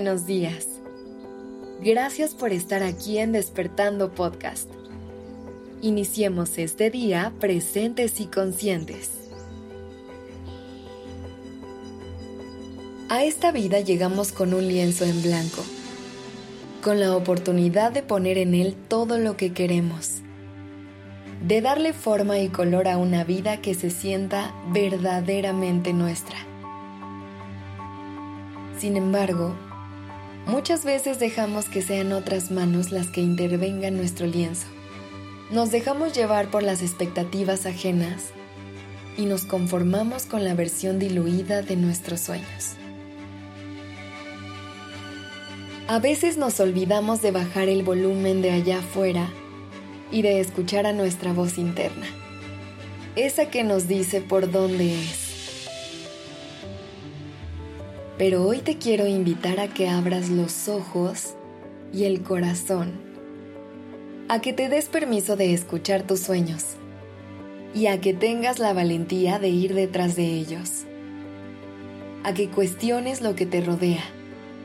buenos días. Gracias por estar aquí en Despertando Podcast. Iniciemos este día presentes y conscientes. A esta vida llegamos con un lienzo en blanco, con la oportunidad de poner en él todo lo que queremos, de darle forma y color a una vida que se sienta verdaderamente nuestra. Sin embargo, muchas veces dejamos que sean otras manos las que intervengan nuestro lienzo. Nos dejamos llevar por las expectativas ajenas y nos conformamos con la versión diluida de nuestros sueños. A veces nos olvidamos de bajar el volumen de allá afuera y de escuchar a nuestra voz interna, esa que nos dice por dónde es pero hoy te quiero invitar a que abras los ojos y el corazón, a que te des permiso de escuchar tus sueños y a que tengas la valentía de ir detrás de ellos, a que cuestiones lo que te rodea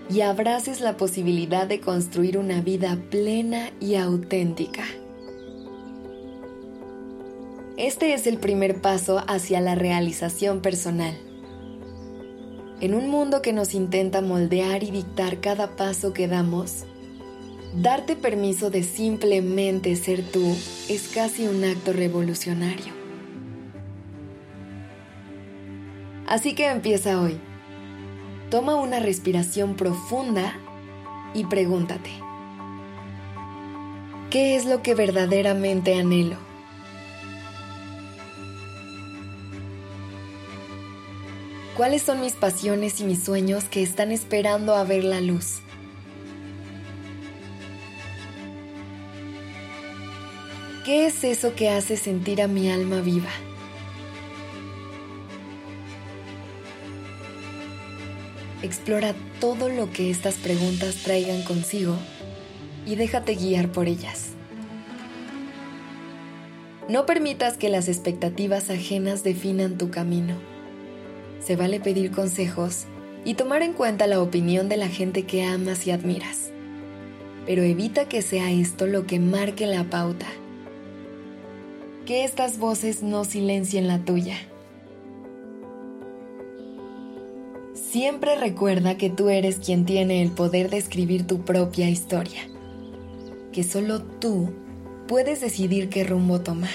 y abraces la posibilidad de construir una vida plena y auténtica. Este es el primer paso hacia la realización personal en un mundo que nos intenta moldear y dictar cada paso que damos, darte permiso de simplemente ser tú es casi un acto revolucionario. Así que empieza hoy. Toma una respiración profunda y pregúntate, ¿qué es lo que verdaderamente anhelo? ¿Cuáles son mis pasiones y mis sueños que están esperando a ver la luz? ¿Qué es eso que hace sentir a mi alma viva? Explora todo lo que estas preguntas traigan consigo y déjate guiar por ellas. No permitas que las expectativas ajenas definan tu camino se vale pedir consejos y tomar en cuenta la opinión de la gente que amas y admiras. Pero evita que sea esto lo que marque la pauta. Que estas voces no silencien la tuya. Siempre recuerda que tú eres quien tiene el poder de escribir tu propia historia. Que solo tú puedes decidir qué rumbo tomar.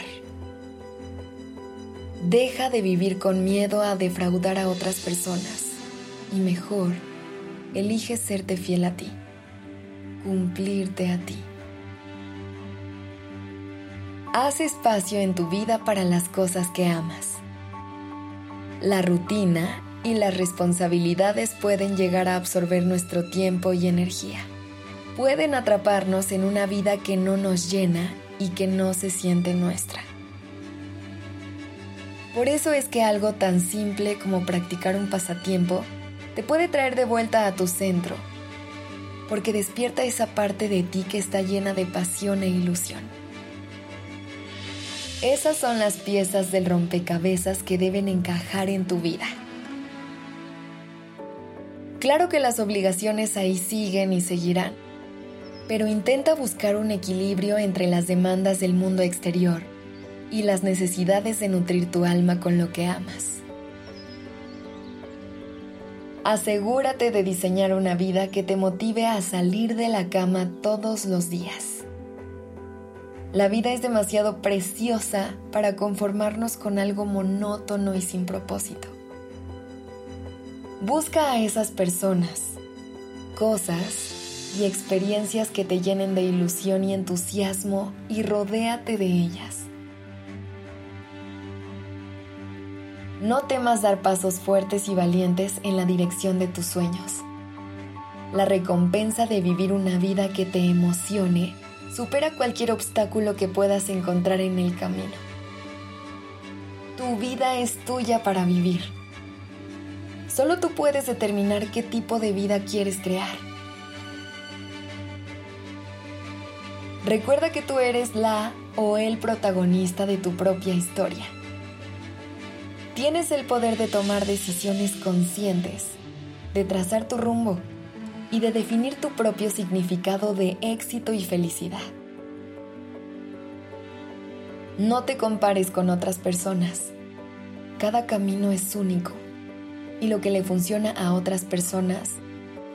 Deja de vivir con miedo a defraudar a otras personas y mejor, elige serte fiel a ti, cumplirte a ti. Haz espacio en tu vida para las cosas que amas. La rutina y las responsabilidades pueden llegar a absorber nuestro tiempo y energía. Pueden atraparnos en una vida que no nos llena y que no se siente nuestra. Por eso es que algo tan simple como practicar un pasatiempo te puede traer de vuelta a tu centro, porque despierta esa parte de ti que está llena de pasión e ilusión. Esas son las piezas del rompecabezas que deben encajar en tu vida. Claro que las obligaciones ahí siguen y seguirán, pero intenta buscar un equilibrio entre las demandas del mundo exterior y las necesidades de nutrir tu alma con lo que amas. Asegúrate de diseñar una vida que te motive a salir de la cama todos los días. La vida es demasiado preciosa para conformarnos con algo monótono y sin propósito. Busca a esas personas, cosas y experiencias que te llenen de ilusión y entusiasmo y rodéate de ellas. No temas dar pasos fuertes y valientes en la dirección de tus sueños. La recompensa de vivir una vida que te emocione supera cualquier obstáculo que puedas encontrar en el camino. Tu vida es tuya para vivir. Solo tú puedes determinar qué tipo de vida quieres crear. Recuerda que tú eres la o el protagonista de tu propia historia Tienes el poder de tomar decisiones conscientes, de trazar tu rumbo y de definir tu propio significado de éxito y felicidad. No te compares con otras personas. Cada camino es único y lo que le funciona a otras personas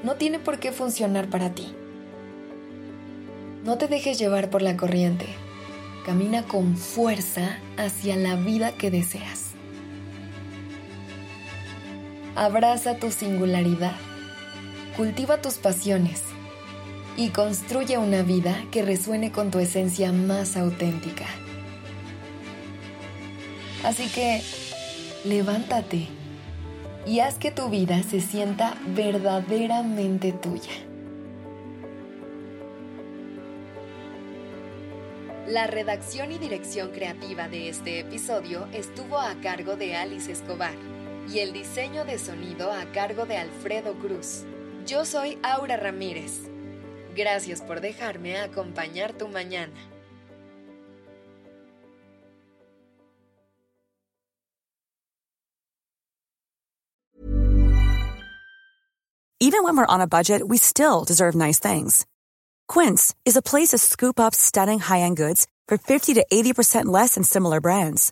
no tiene por qué funcionar para ti. No te dejes llevar por la corriente. Camina con fuerza hacia la vida que deseas. Abraza tu singularidad. Cultiva tus pasiones y construye una vida que resuene con tu esencia más auténtica. Así que, levántate y haz que tu vida se sienta verdaderamente tuya. La redacción y dirección creativa de este episodio estuvo a cargo de Alice Escobar y el diseño de sonido a cargo de Alfredo Cruz. Yo soy Aura Ramírez. Gracias por dejarme acompañar tu mañana. Even when we're on a budget, we still deserve nice things. Quince is a place to scoop up stunning high-end goods for 50 to 80% less than similar brands.